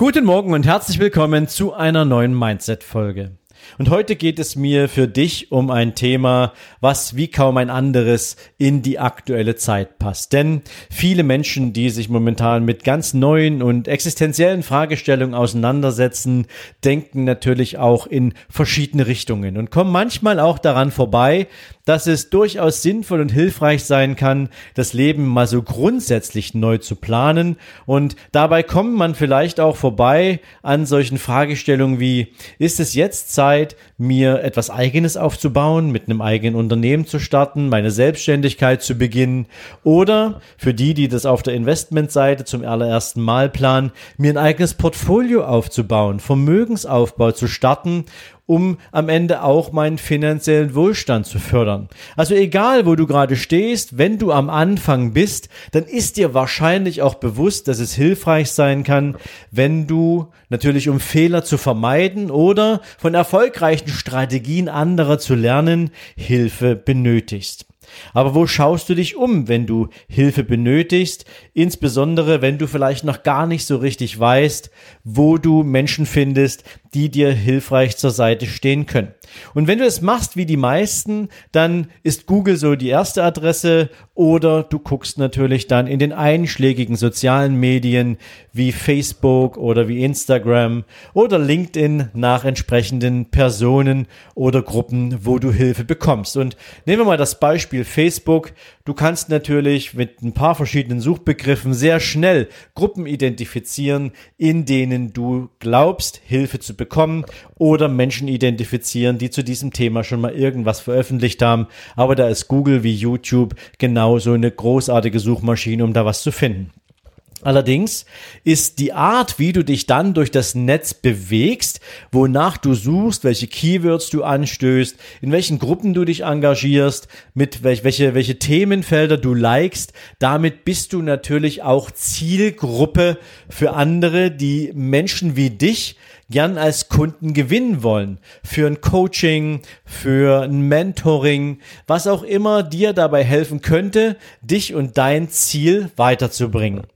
Guten Morgen und herzlich willkommen zu einer neuen Mindset-Folge. Und heute geht es mir für dich um ein Thema, was wie kaum ein anderes in die aktuelle Zeit passt. Denn viele Menschen, die sich momentan mit ganz neuen und existenziellen Fragestellungen auseinandersetzen, denken natürlich auch in verschiedene Richtungen und kommen manchmal auch daran vorbei, dass es durchaus sinnvoll und hilfreich sein kann, das Leben mal so grundsätzlich neu zu planen. Und dabei kommt man vielleicht auch vorbei an solchen Fragestellungen wie, ist es jetzt Zeit, mir etwas eigenes aufzubauen, mit einem eigenen Unternehmen zu starten, meine Selbstständigkeit zu beginnen oder für die, die das auf der Investmentseite zum allerersten Mal planen, mir ein eigenes Portfolio aufzubauen, Vermögensaufbau zu starten um am Ende auch meinen finanziellen Wohlstand zu fördern. Also egal, wo du gerade stehst, wenn du am Anfang bist, dann ist dir wahrscheinlich auch bewusst, dass es hilfreich sein kann, wenn du natürlich um Fehler zu vermeiden oder von erfolgreichen Strategien anderer zu lernen, Hilfe benötigst. Aber wo schaust du dich um, wenn du Hilfe benötigst, insbesondere wenn du vielleicht noch gar nicht so richtig weißt, wo du Menschen findest, die dir hilfreich zur Seite stehen können. Und wenn du es machst wie die meisten, dann ist Google so die erste Adresse oder du guckst natürlich dann in den einschlägigen sozialen Medien wie Facebook oder wie Instagram oder LinkedIn nach entsprechenden Personen oder Gruppen, wo du Hilfe bekommst. Und nehmen wir mal das Beispiel Facebook. Du kannst natürlich mit ein paar verschiedenen Suchbegriffen sehr schnell Gruppen identifizieren, in denen du glaubst, Hilfe zu bekommen oder Menschen identifizieren, die zu diesem Thema schon mal irgendwas veröffentlicht haben. Aber da ist Google wie YouTube genauso eine großartige Suchmaschine, um da was zu finden. Allerdings ist die Art, wie du dich dann durch das Netz bewegst, wonach du suchst, welche Keywords du anstößt, in welchen Gruppen du dich engagierst, mit welche, welche, welche Themenfelder du likest, damit bist du natürlich auch Zielgruppe für andere, die Menschen wie dich gern als Kunden gewinnen wollen. Für ein Coaching, für ein Mentoring, was auch immer dir dabei helfen könnte, dich und dein Ziel weiterzubringen.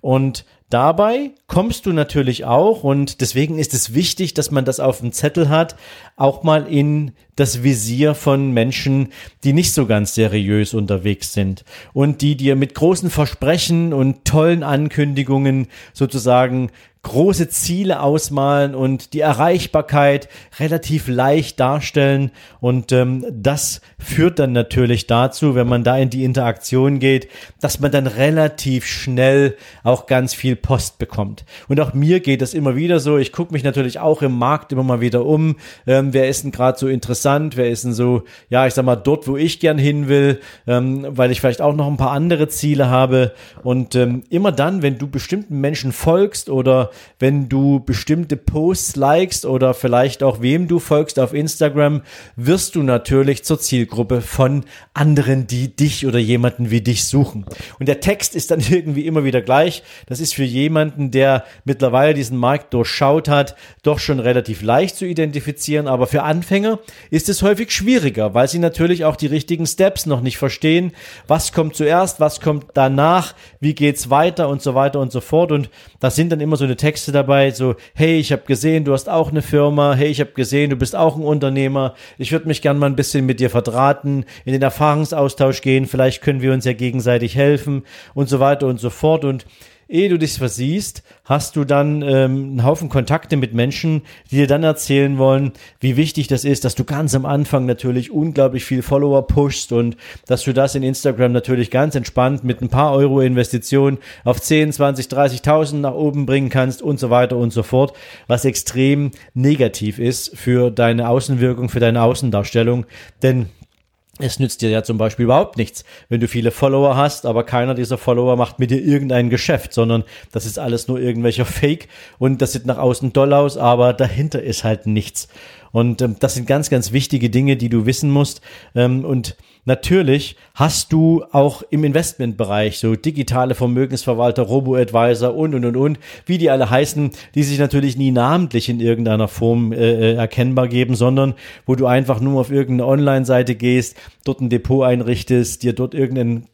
Und Dabei kommst du natürlich auch, und deswegen ist es wichtig, dass man das auf dem Zettel hat, auch mal in das Visier von Menschen, die nicht so ganz seriös unterwegs sind und die dir mit großen Versprechen und tollen Ankündigungen sozusagen große Ziele ausmalen und die Erreichbarkeit relativ leicht darstellen. Und ähm, das führt dann natürlich dazu, wenn man da in die Interaktion geht, dass man dann relativ schnell auch ganz viel Post bekommt. Und auch mir geht das immer wieder so. Ich gucke mich natürlich auch im Markt immer mal wieder um. Ähm, wer ist denn gerade so interessant? Wer ist denn so, ja, ich sag mal, dort, wo ich gern hin will, ähm, weil ich vielleicht auch noch ein paar andere Ziele habe. Und ähm, immer dann, wenn du bestimmten Menschen folgst oder wenn du bestimmte Posts likest oder vielleicht auch wem du folgst auf Instagram, wirst du natürlich zur Zielgruppe von anderen, die dich oder jemanden wie dich suchen. Und der Text ist dann irgendwie immer wieder gleich. Das ist für jemanden, der mittlerweile diesen Markt durchschaut hat, doch schon relativ leicht zu identifizieren. Aber für Anfänger ist es häufig schwieriger, weil sie natürlich auch die richtigen Steps noch nicht verstehen. Was kommt zuerst? Was kommt danach? Wie geht's weiter? Und so weiter und so fort. Und das sind dann immer so eine Texte dabei, so, hey, ich habe gesehen, du hast auch eine Firma. Hey, ich habe gesehen, du bist auch ein Unternehmer. Ich würde mich gern mal ein bisschen mit dir verdrahten, in den Erfahrungsaustausch gehen. Vielleicht können wir uns ja gegenseitig helfen und so weiter und so fort. Und ehe du dich versiehst, hast du dann ähm, einen Haufen Kontakte mit Menschen, die dir dann erzählen wollen, wie wichtig das ist, dass du ganz am Anfang natürlich unglaublich viel Follower pushst und dass du das in Instagram natürlich ganz entspannt mit ein paar Euro Investition auf 10, 20, 30.000 nach oben bringen kannst und so weiter und so fort, was extrem negativ ist für deine Außenwirkung, für deine Außendarstellung, denn Es nützt dir ja zum Beispiel überhaupt nichts, wenn du viele Follower hast, aber keiner dieser Follower macht mit dir irgendein Geschäft, sondern das ist alles nur irgendwelcher Fake und das sieht nach außen toll aus, aber dahinter ist halt nichts. Und ähm, das sind ganz, ganz wichtige Dinge, die du wissen musst. Ähm, und natürlich hast du auch im Investmentbereich so digitale Vermögensverwalter, Robo-Advisor und, und, und, und, wie die alle heißen, die sich natürlich nie namentlich in irgendeiner Form äh, äh erkennbar geben, sondern wo du einfach nur auf irgendeine Online-Seite gehst, dort ein Depot einrichtest, dir dort irgendeinen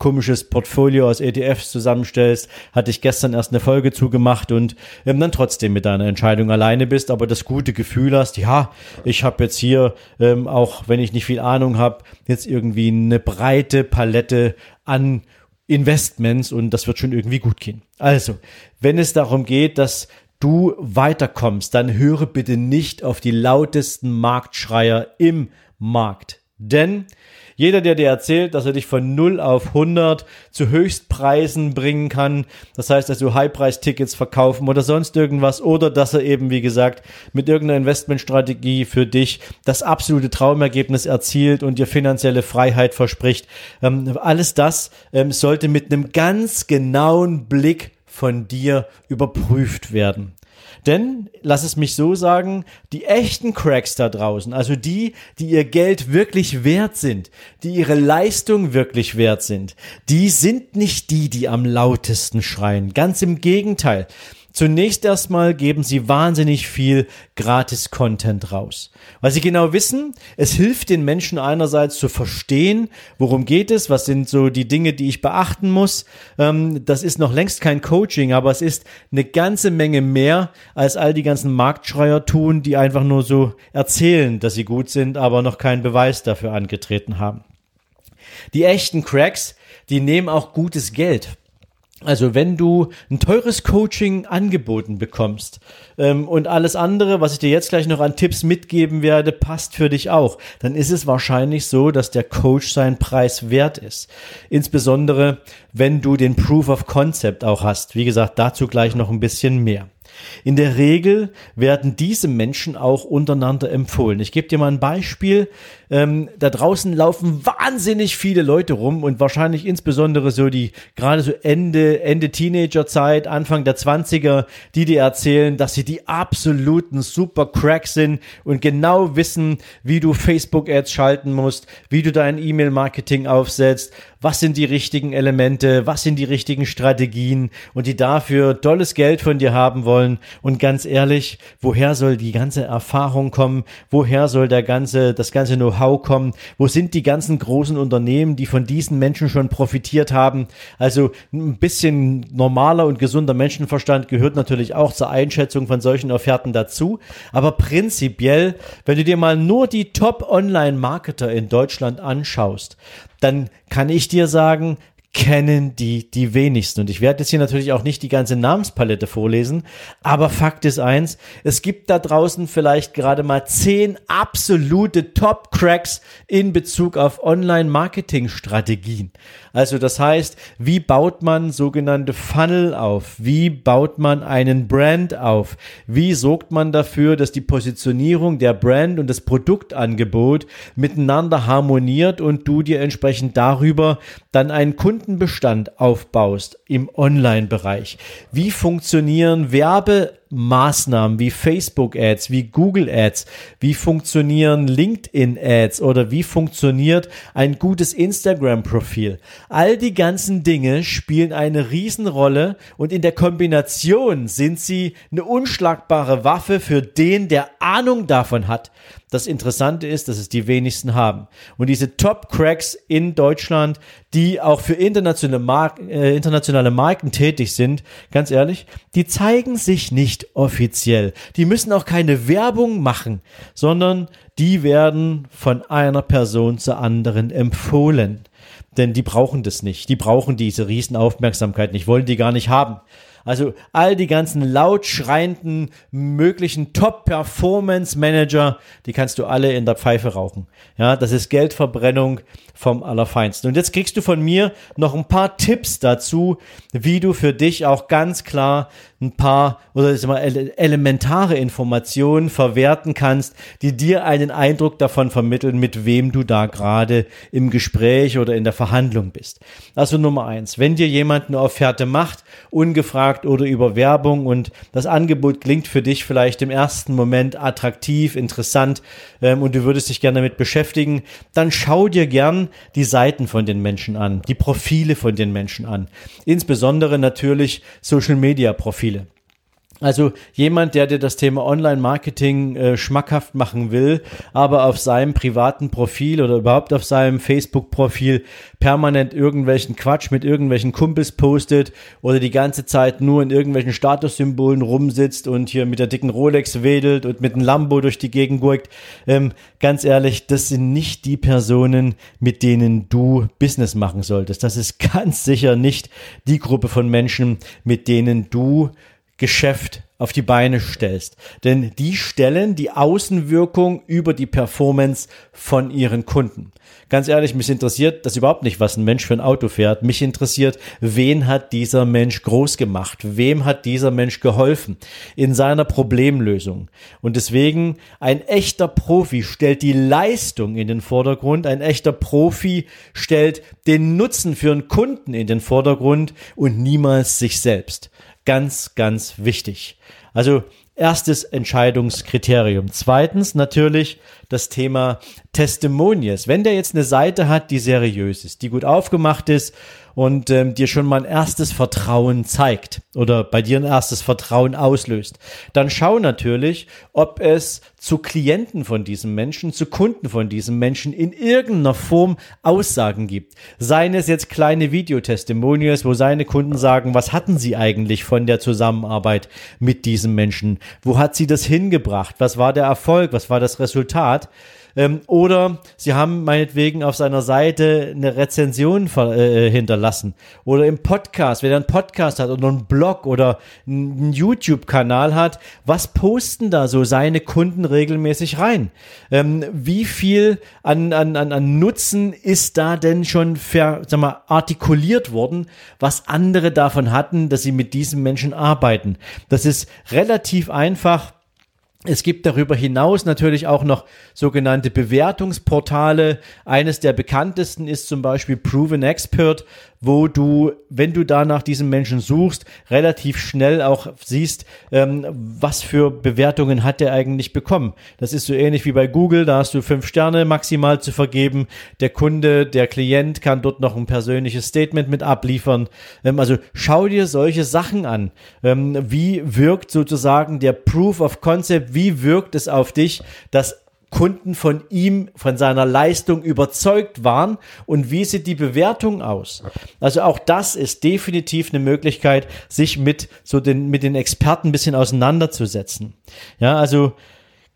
komisches Portfolio aus ETFs zusammenstellst, hatte ich gestern erst eine Folge zugemacht und ähm, dann trotzdem mit deiner Entscheidung alleine bist, aber das gute Gefühl hast, ja, ich habe jetzt hier, ähm, auch wenn ich nicht viel Ahnung habe, jetzt irgendwie eine breite Palette an Investments und das wird schon irgendwie gut gehen. Also, wenn es darum geht, dass du weiterkommst, dann höre bitte nicht auf die lautesten Marktschreier im Markt. Denn jeder, der dir erzählt, dass er dich von 0 auf 100 zu Höchstpreisen bringen kann, das heißt, dass du Highpreis-Tickets verkaufen oder sonst irgendwas, oder dass er eben, wie gesagt, mit irgendeiner Investmentstrategie für dich das absolute Traumergebnis erzielt und dir finanzielle Freiheit verspricht. Ähm, alles das ähm, sollte mit einem ganz genauen Blick von dir überprüft werden. Denn, lass es mich so sagen, die echten Cracks da draußen, also die, die ihr Geld wirklich wert sind, die ihre Leistung wirklich wert sind, die sind nicht die, die am lautesten schreien. Ganz im Gegenteil. Zunächst erstmal geben sie wahnsinnig viel Gratis-Content raus. Weil sie genau wissen, es hilft den Menschen einerseits zu verstehen, worum geht es, was sind so die Dinge, die ich beachten muss. Ähm, das ist noch längst kein Coaching, aber es ist eine ganze Menge mehr, als all die ganzen Marktschreier tun, die einfach nur so erzählen, dass sie gut sind, aber noch keinen Beweis dafür angetreten haben. Die echten Cracks, die nehmen auch gutes Geld. Also wenn du ein teures Coaching angeboten bekommst ähm, und alles andere, was ich dir jetzt gleich noch an Tipps mitgeben werde, passt für dich auch, dann ist es wahrscheinlich so, dass der Coach seinen Preis wert ist. Insbesondere wenn du den Proof of Concept auch hast. Wie gesagt, dazu gleich noch ein bisschen mehr. In der Regel werden diese Menschen auch untereinander empfohlen. Ich gebe dir mal ein Beispiel. Ähm, da draußen laufen wahnsinnig viele Leute rum und wahrscheinlich insbesondere so die gerade so Ende, Ende Teenagerzeit, Anfang der 20er, die dir erzählen, dass sie die absoluten super Cracks sind und genau wissen, wie du Facebook-Ads schalten musst, wie du dein E-Mail-Marketing aufsetzt, was sind die richtigen Elemente, was sind die richtigen Strategien und die dafür tolles Geld von dir haben wollen. Und ganz ehrlich, woher soll die ganze Erfahrung kommen? Woher soll der ganze, das ganze Know-how kommen? Wo sind die ganzen großen Unternehmen, die von diesen Menschen schon profitiert haben? Also ein bisschen normaler und gesunder Menschenverstand gehört natürlich auch zur Einschätzung von solchen Offerten dazu. Aber prinzipiell, wenn du dir mal nur die Top-Online-Marketer in Deutschland anschaust, dann kann ich dir sagen, kennen die die wenigsten. Und ich werde jetzt hier natürlich auch nicht die ganze Namenspalette vorlesen, aber Fakt ist eins, es gibt da draußen vielleicht gerade mal zehn absolute Top-Cracks in Bezug auf Online-Marketing-Strategien. Also das heißt, wie baut man sogenannte Funnel auf? Wie baut man einen Brand auf? Wie sorgt man dafür, dass die Positionierung der Brand und das Produktangebot miteinander harmoniert und du dir entsprechend darüber dann einen Kundenbestand aufbaust im Online-Bereich? Wie funktionieren Werbe Maßnahmen wie Facebook Ads, wie Google Ads, wie funktionieren LinkedIn Ads oder wie funktioniert ein gutes Instagram Profil. All die ganzen Dinge spielen eine Riesenrolle und in der Kombination sind sie eine unschlagbare Waffe für den, der Ahnung davon hat. Das Interessante ist, dass es die wenigsten haben. Und diese Top-Cracks in Deutschland, die auch für internationale, Mar äh, internationale Marken tätig sind, ganz ehrlich, die zeigen sich nicht offiziell. Die müssen auch keine Werbung machen, sondern die werden von einer Person zur anderen empfohlen. Denn die brauchen das nicht. Die brauchen diese Riesenaufmerksamkeit nicht, wollen die gar nicht haben. Also all die ganzen laut schreienden möglichen Top-Performance-Manager, die kannst du alle in der Pfeife rauchen. Ja, das ist Geldverbrennung vom Allerfeinsten. Und jetzt kriegst du von mir noch ein paar Tipps dazu, wie du für dich auch ganz klar ein paar oder mal, elementare Informationen verwerten kannst, die dir einen Eindruck davon vermitteln, mit wem du da gerade im Gespräch oder in der Verhandlung bist. Also Nummer eins, wenn dir jemand eine Offerte macht, ungefragt oder über Werbung und das Angebot klingt für dich vielleicht im ersten Moment attraktiv, interessant ähm, und du würdest dich gerne damit beschäftigen, dann schau dir gern die Seiten von den Menschen an, die Profile von den Menschen an. Insbesondere natürlich Social Media Profile. Also jemand, der dir das Thema Online-Marketing äh, schmackhaft machen will, aber auf seinem privaten Profil oder überhaupt auf seinem Facebook-Profil permanent irgendwelchen Quatsch mit irgendwelchen Kumpels postet oder die ganze Zeit nur in irgendwelchen Statussymbolen rumsitzt und hier mit der dicken Rolex wedelt und mit einem Lambo durch die Gegend gurkt. Ähm, ganz ehrlich, das sind nicht die Personen, mit denen du Business machen solltest. Das ist ganz sicher nicht die Gruppe von Menschen, mit denen du Geschäft auf die Beine stellst. Denn die stellen die Außenwirkung über die Performance von ihren Kunden. Ganz ehrlich, mich interessiert das überhaupt nicht, was ein Mensch für ein Auto fährt. Mich interessiert, wen hat dieser Mensch groß gemacht? Wem hat dieser Mensch geholfen in seiner Problemlösung? Und deswegen, ein echter Profi stellt die Leistung in den Vordergrund. Ein echter Profi stellt den Nutzen für einen Kunden in den Vordergrund und niemals sich selbst. Ganz, ganz wichtig. Also erstes Entscheidungskriterium. Zweitens natürlich das Thema Testimonials. Wenn der jetzt eine Seite hat, die seriös ist, die gut aufgemacht ist und ähm, dir schon mal ein erstes Vertrauen zeigt oder bei dir ein erstes Vertrauen auslöst, dann schau natürlich, ob es zu Klienten von diesem Menschen, zu Kunden von diesem Menschen in irgendeiner Form Aussagen gibt. Seien es jetzt kleine Videotestimonials, wo seine Kunden sagen, was hatten sie eigentlich von der Zusammenarbeit mit diesem Menschen? Wo hat sie das hingebracht? Was war der Erfolg? Was war das Resultat? Ähm, oder sie haben meinetwegen auf seiner Seite eine Rezension äh, hinterlassen. Oder im Podcast, wenn er einen Podcast hat oder einen Blog oder einen YouTube-Kanal hat, was posten da so seine Kunden regelmäßig rein? Ähm, wie viel an, an, an, an Nutzen ist da denn schon ver, sag mal, artikuliert worden, was andere davon hatten, dass sie mit diesen Menschen arbeiten? Das ist relativ einfach es gibt darüber hinaus natürlich auch noch sogenannte Bewertungsportale. Eines der bekanntesten ist zum Beispiel Proven Expert, wo du, wenn du da nach diesem Menschen suchst, relativ schnell auch siehst, ähm, was für Bewertungen hat er eigentlich bekommen. Das ist so ähnlich wie bei Google, da hast du fünf Sterne maximal zu vergeben. Der Kunde, der Klient kann dort noch ein persönliches Statement mit abliefern. Ähm, also schau dir solche Sachen an. Ähm, wie wirkt sozusagen der Proof of Concept, wie wirkt es auf dich, dass Kunden von ihm, von seiner Leistung überzeugt waren und wie sieht die Bewertung aus? Also auch das ist definitiv eine Möglichkeit, sich mit so den, mit den Experten ein bisschen auseinanderzusetzen. Ja, also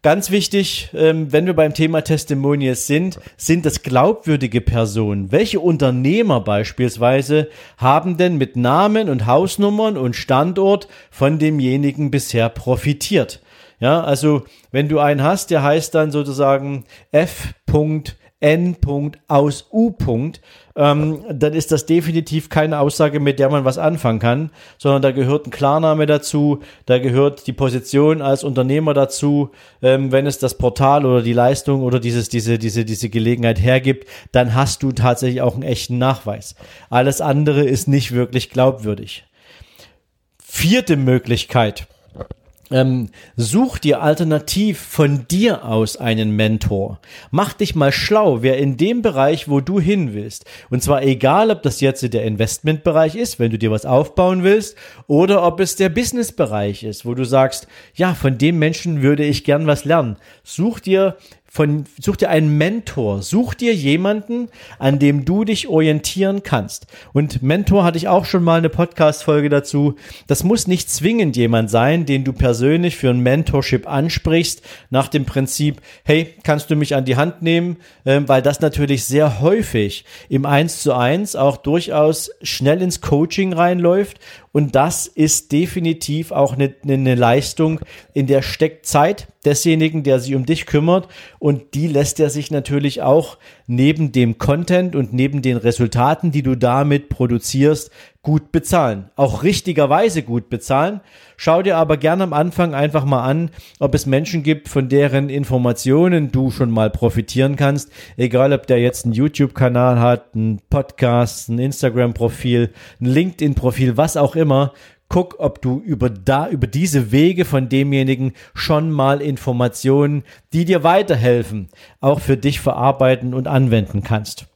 Ganz wichtig, ähm, wenn wir beim Thema Testimonials sind, sind das glaubwürdige Personen. Welche Unternehmer beispielsweise haben denn mit Namen und Hausnummern und Standort von demjenigen bisher profitiert? Ja, also wenn du einen hast, der heißt dann sozusagen F.N. aus U. Ähm, dann ist das definitiv keine Aussage, mit der man was anfangen kann, sondern da gehört ein Klarname dazu, da gehört die Position als Unternehmer dazu. Ähm, wenn es das Portal oder die Leistung oder dieses, diese, diese, diese Gelegenheit hergibt, dann hast du tatsächlich auch einen echten Nachweis. Alles andere ist nicht wirklich glaubwürdig. Vierte Möglichkeit ähm, such dir alternativ von dir aus einen Mentor. Mach dich mal schlau, wer in dem Bereich, wo du hin willst, und zwar egal, ob das jetzt der Investmentbereich ist, wenn du dir was aufbauen willst, oder ob es der Businessbereich ist, wo du sagst, ja, von dem Menschen würde ich gern was lernen. Such dir von, such dir einen Mentor, such dir jemanden, an dem du dich orientieren kannst. Und Mentor hatte ich auch schon mal eine Podcast-Folge dazu. Das muss nicht zwingend jemand sein, den du persönlich für ein Mentorship ansprichst, nach dem Prinzip, hey, kannst du mich an die Hand nehmen, ähm, weil das natürlich sehr häufig im Eins zu eins auch durchaus schnell ins Coaching reinläuft und das ist definitiv auch eine, eine Leistung, in der steckt Zeit desjenigen, der sich um dich kümmert. Und die lässt er sich natürlich auch neben dem Content und neben den Resultaten, die du damit produzierst, gut bezahlen. Auch richtigerweise gut bezahlen. Schau dir aber gerne am Anfang einfach mal an, ob es Menschen gibt, von deren Informationen du schon mal profitieren kannst. Egal, ob der jetzt einen YouTube-Kanal hat, einen Podcast, ein Instagram-Profil, ein LinkedIn-Profil, was auch immer guck, ob du über da, über diese Wege von demjenigen schon mal Informationen, die dir weiterhelfen, auch für dich verarbeiten und anwenden kannst.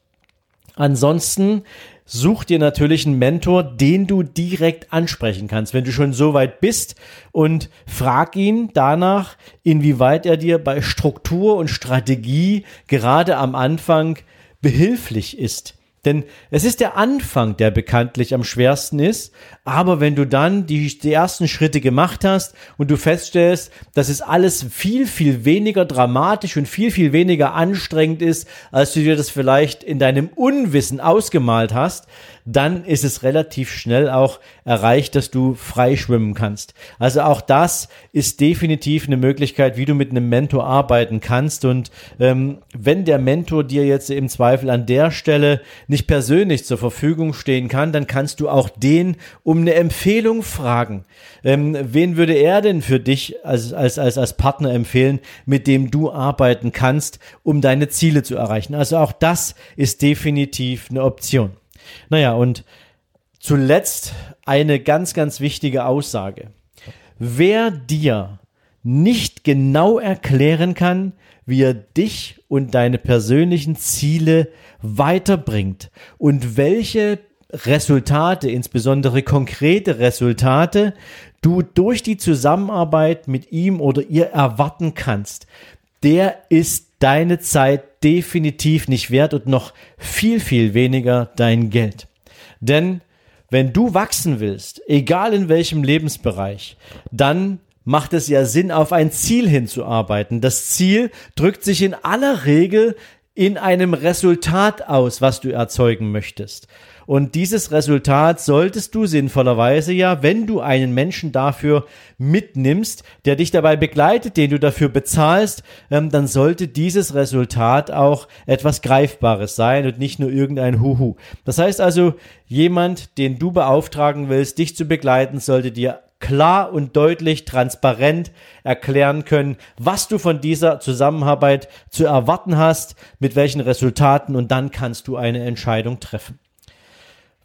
Ansonsten such dir natürlich einen Mentor, den du direkt ansprechen kannst, wenn du schon so weit bist und frag ihn danach, inwieweit er dir bei Struktur und Strategie gerade am Anfang behilflich ist. Denn es ist der Anfang, der bekanntlich am schwersten ist. Aber wenn du dann die, die, ersten Schritte gemacht hast und du feststellst, dass es alles viel, viel weniger dramatisch und viel, viel weniger anstrengend ist, als du dir das vielleicht in deinem Unwissen ausgemalt hast, dann ist es relativ schnell auch erreicht, dass du frei schwimmen kannst. Also auch das ist definitiv eine Möglichkeit, wie du mit einem Mentor arbeiten kannst. Und ähm, wenn der Mentor dir jetzt im Zweifel an der Stelle nicht persönlich zur Verfügung stehen kann, dann kannst du auch den um eine Empfehlung fragen. Ähm, wen würde er denn für dich als, als, als, als Partner empfehlen, mit dem du arbeiten kannst, um deine Ziele zu erreichen? Also auch das ist definitiv eine Option. Naja, und zuletzt eine ganz, ganz wichtige Aussage. Wer dir nicht genau erklären kann, wie er dich und deine persönlichen Ziele weiterbringt und welche Resultate, insbesondere konkrete Resultate, du durch die Zusammenarbeit mit ihm oder ihr erwarten kannst, der ist deine Zeit definitiv nicht wert und noch viel, viel weniger dein Geld. Denn wenn du wachsen willst, egal in welchem Lebensbereich, dann macht es ja Sinn, auf ein Ziel hinzuarbeiten. Das Ziel drückt sich in aller Regel in einem Resultat aus, was du erzeugen möchtest. Und dieses Resultat solltest du sinnvollerweise ja, wenn du einen Menschen dafür mitnimmst, der dich dabei begleitet, den du dafür bezahlst, ähm, dann sollte dieses Resultat auch etwas Greifbares sein und nicht nur irgendein Huhu. Das heißt also, jemand, den du beauftragen willst, dich zu begleiten, sollte dir klar und deutlich, transparent erklären können, was du von dieser Zusammenarbeit zu erwarten hast, mit welchen Resultaten und dann kannst du eine Entscheidung treffen.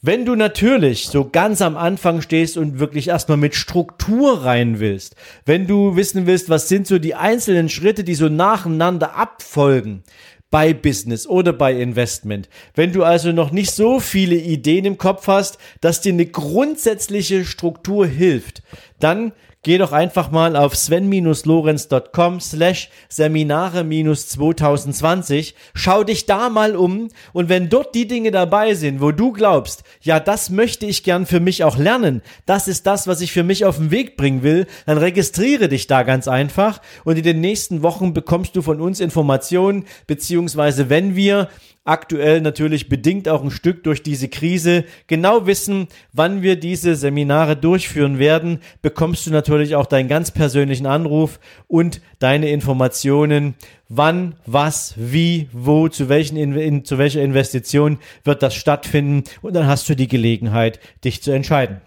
Wenn du natürlich so ganz am Anfang stehst und wirklich erstmal mit Struktur rein willst, wenn du wissen willst, was sind so die einzelnen Schritte, die so nacheinander abfolgen, bei Business oder bei Investment. Wenn du also noch nicht so viele Ideen im Kopf hast, dass dir eine grundsätzliche Struktur hilft, dann geh doch einfach mal auf sven-lorenz.com slash Seminare-2020, schau dich da mal um. Und wenn dort die Dinge dabei sind, wo du glaubst, ja, das möchte ich gern für mich auch lernen, das ist das, was ich für mich auf den Weg bringen will, dann registriere dich da ganz einfach. Und in den nächsten Wochen bekommst du von uns Informationen, beziehungsweise wenn wir aktuell natürlich bedingt auch ein Stück durch diese Krise genau wissen, wann wir diese Seminare durchführen werden, bekommst du natürlich auch deinen ganz persönlichen Anruf und deine Informationen, wann, was, wie, wo, zu, welchen in, zu welcher Investition wird das stattfinden und dann hast du die Gelegenheit, dich zu entscheiden.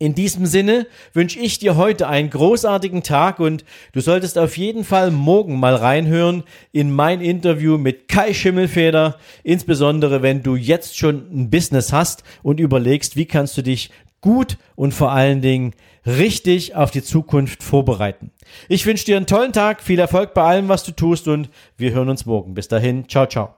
In diesem Sinne wünsche ich dir heute einen großartigen Tag und du solltest auf jeden Fall morgen mal reinhören in mein Interview mit Kai Schimmelfeder, insbesondere wenn du jetzt schon ein Business hast und überlegst, wie kannst du dich gut und vor allen Dingen richtig auf die Zukunft vorbereiten. Ich wünsche dir einen tollen Tag, viel Erfolg bei allem, was du tust und wir hören uns morgen. Bis dahin, ciao, ciao.